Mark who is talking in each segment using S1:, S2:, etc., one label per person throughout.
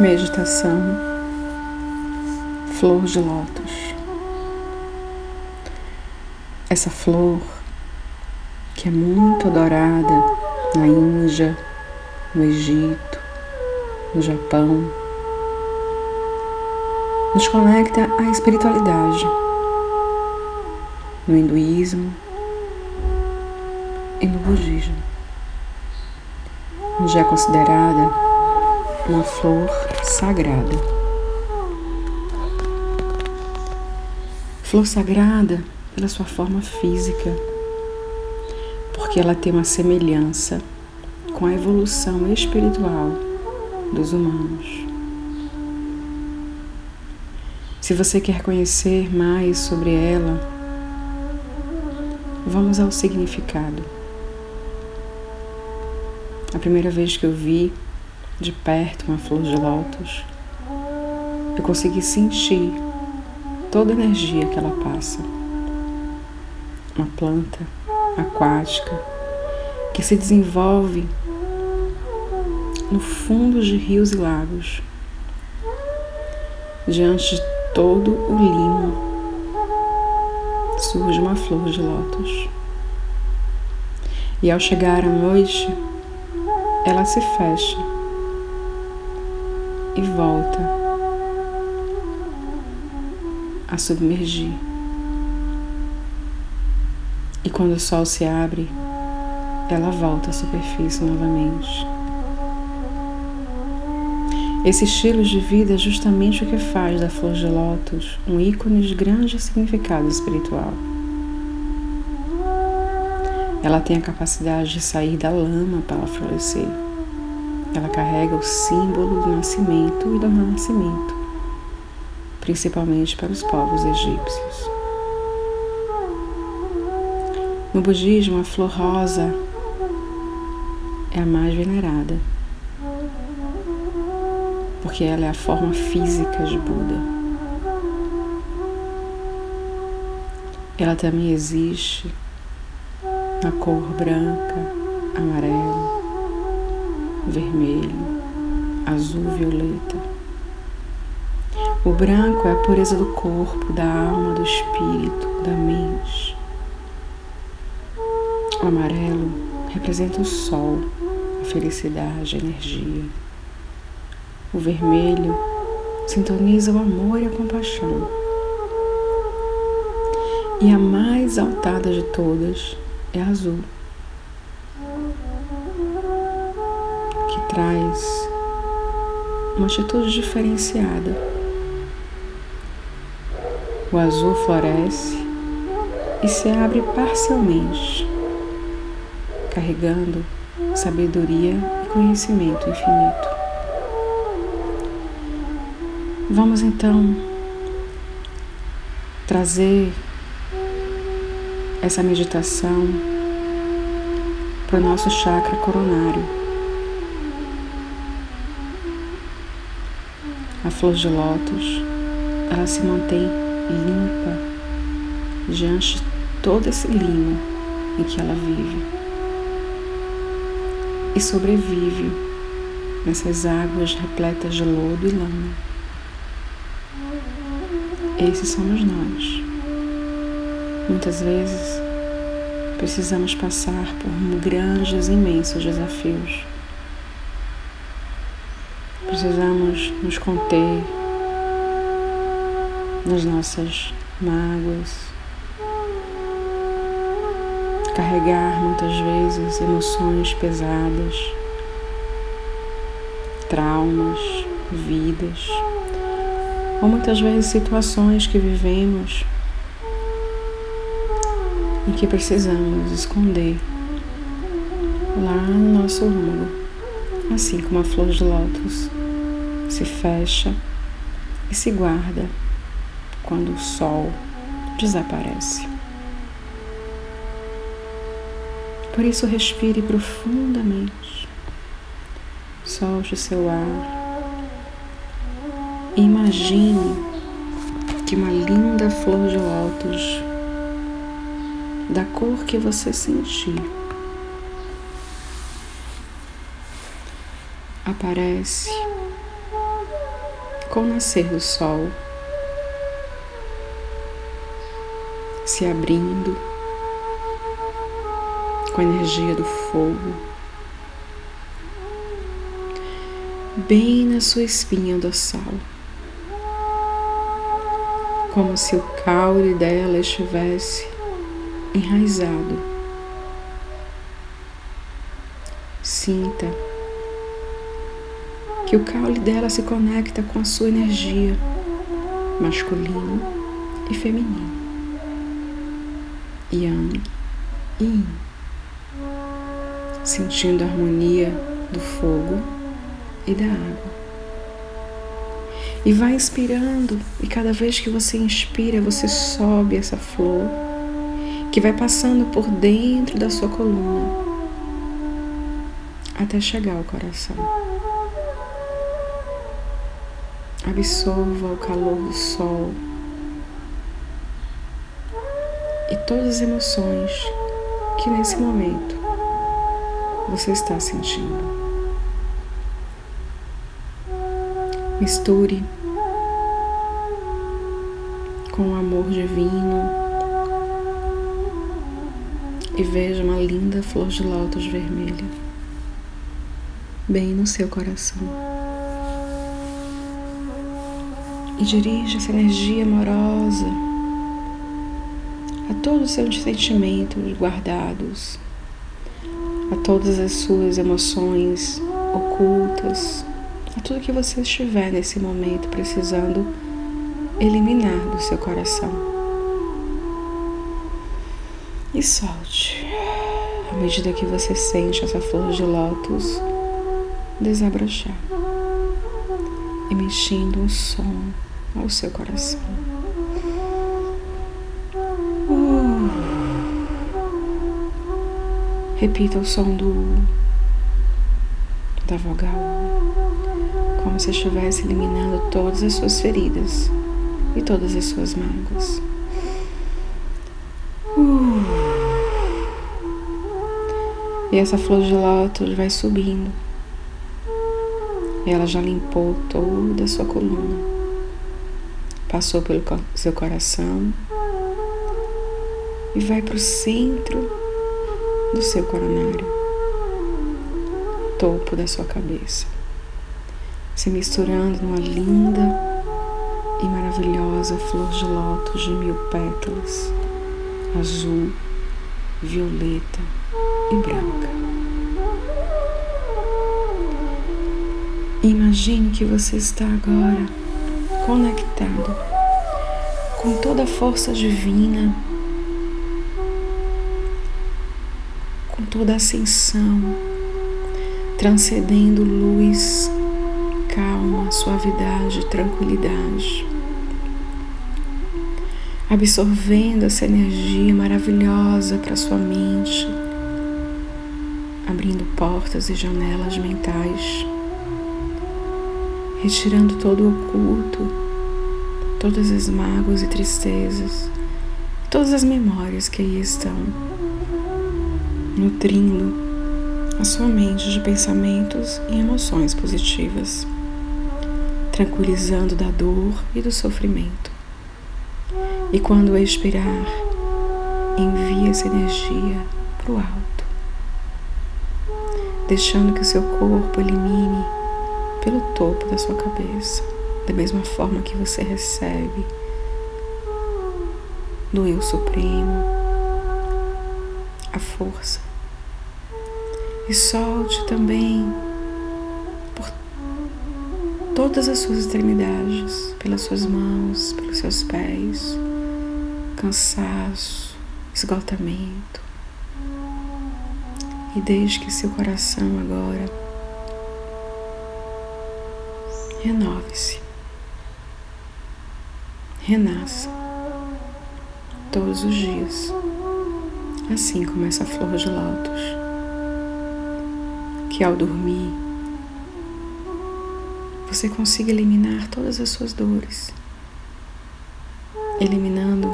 S1: Meditação Flor de Lótus. Essa flor que é muito adorada na Índia, no Egito, no Japão, nos conecta à espiritualidade, no hinduísmo e no budismo, onde é considerada uma flor sagrada. Flor sagrada pela sua forma física, porque ela tem uma semelhança com a evolução espiritual dos humanos. Se você quer conhecer mais sobre ela, vamos ao significado. A primeira vez que eu vi de perto uma flor de lótus, eu consegui sentir toda a energia que ela passa. Uma planta aquática que se desenvolve no fundo de rios e lagos, diante de todo o limo surge uma flor de lótus. E ao chegar à noite, ela se fecha e volta a submergir. E quando o sol se abre, ela volta à superfície novamente. Esse estilo de vida é justamente o que faz da flor de lótus um ícone de grande significado espiritual. Ela tem a capacidade de sair da lama para florescer. Ela carrega o símbolo do nascimento e do renascimento, principalmente para os povos egípcios. No budismo, a flor rosa é a mais venerada, porque ela é a forma física de Buda. Ela também existe na cor branca, amarelo, vermelho, azul, violeta. O branco é a pureza do corpo, da alma, do espírito, da mente. O amarelo representa o sol, a felicidade, a energia. O vermelho sintoniza o amor e a compaixão. E a mais altada de todas é a azul. Traz uma atitude diferenciada. O azul floresce e se abre parcialmente, carregando sabedoria e conhecimento infinito. Vamos então trazer essa meditação para o nosso chakra coronário. A flor de lótus, ela se mantém limpa diante de todo esse limo em que ela vive e sobrevive nessas águas repletas de lodo e lama. Esses somos nós. Muitas vezes precisamos passar por grandes, imensos desafios precisamos nos conter nas nossas mágoas, carregar muitas vezes emoções pesadas, traumas, vidas, ou muitas vezes situações que vivemos e que precisamos esconder lá no nosso âmago, assim como a flor de lótus se fecha e se guarda quando o sol desaparece. Por isso, respire profundamente, solte seu ar e imagine que uma linda flor de lótus, da cor que você sentir, aparece com o nascer do sol, se abrindo com a energia do fogo, bem na sua espinha dorsal, como se o caule dela estivesse enraizado. Sinta que o caule dela se conecta com a sua energia masculino e feminino. Yang e Yin, sentindo a harmonia do fogo e da água. E vai inspirando, e cada vez que você inspira, você sobe essa flor que vai passando por dentro da sua coluna até chegar ao coração. Absorva o calor do sol e todas as emoções que nesse momento você está sentindo. Misture com o amor divino e veja uma linda flor de lótus vermelha bem no seu coração. E dirige essa energia amorosa a todos os seus sentimentos guardados, a todas as suas emoções ocultas, a tudo que você estiver nesse momento precisando eliminar do seu coração. E solte. À medida que você sente essa flor de lótus desabrochar, emitindo um som ao seu coração. Uh. Repita o som do da vogal, como se estivesse eliminando todas as suas feridas e todas as suas mágoas. Uh. E essa flor de lótus vai subindo. Ela já limpou toda a sua coluna passou pelo seu coração e vai para o centro do seu coronário, topo da sua cabeça, se misturando numa linda e maravilhosa flor de lótus de mil pétalas, azul, violeta e branca. Imagine que você está agora conectado com toda a força divina, com toda a ascensão, transcendendo luz, calma, suavidade, tranquilidade, absorvendo essa energia maravilhosa para sua mente, abrindo portas e janelas mentais retirando todo o oculto, todas as mágoas e tristezas, todas as memórias que aí estão, nutrindo a sua mente de pensamentos e emoções positivas, tranquilizando da dor e do sofrimento. E quando expirar, envie essa energia para o alto, deixando que o seu corpo elimine pelo topo da sua cabeça, da mesma forma que você recebe do Eu Supremo a força. E solte também por todas as suas extremidades, pelas suas mãos, pelos seus pés, cansaço, esgotamento. E desde que seu coração agora renove-se, renasça todos os dias, assim como essa flor de lótus, que ao dormir você consiga eliminar todas as suas dores, eliminando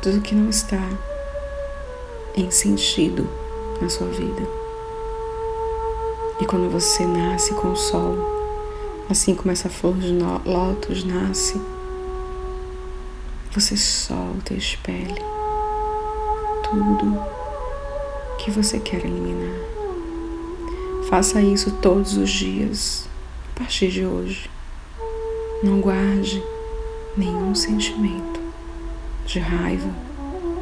S1: tudo que não está em sentido na sua vida. E quando você nasce com o sol, Assim como essa flor de lótus nasce, você solta e expele tudo que você quer eliminar. Faça isso todos os dias, a partir de hoje. Não guarde nenhum sentimento de raiva,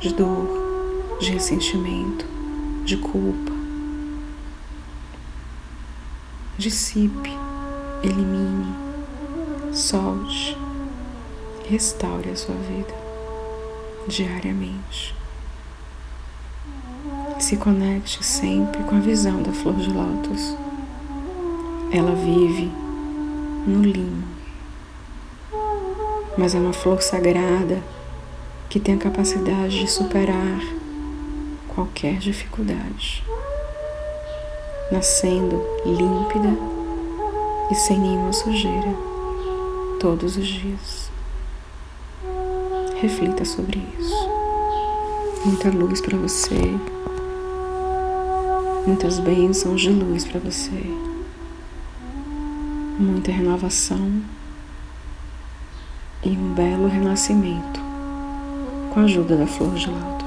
S1: de dor, de ressentimento, de culpa. Dissipe, elimine, solte, restaure a sua vida diariamente. Se conecte sempre com a visão da flor de lótus. Ela vive no limo, mas é uma flor sagrada que tem a capacidade de superar qualquer dificuldade, nascendo límpida e sem nenhuma sujeira todos os dias. Reflita sobre isso. Muita luz para você, muitas bênçãos de luz para você, muita renovação e um belo renascimento com a ajuda da flor de lótus.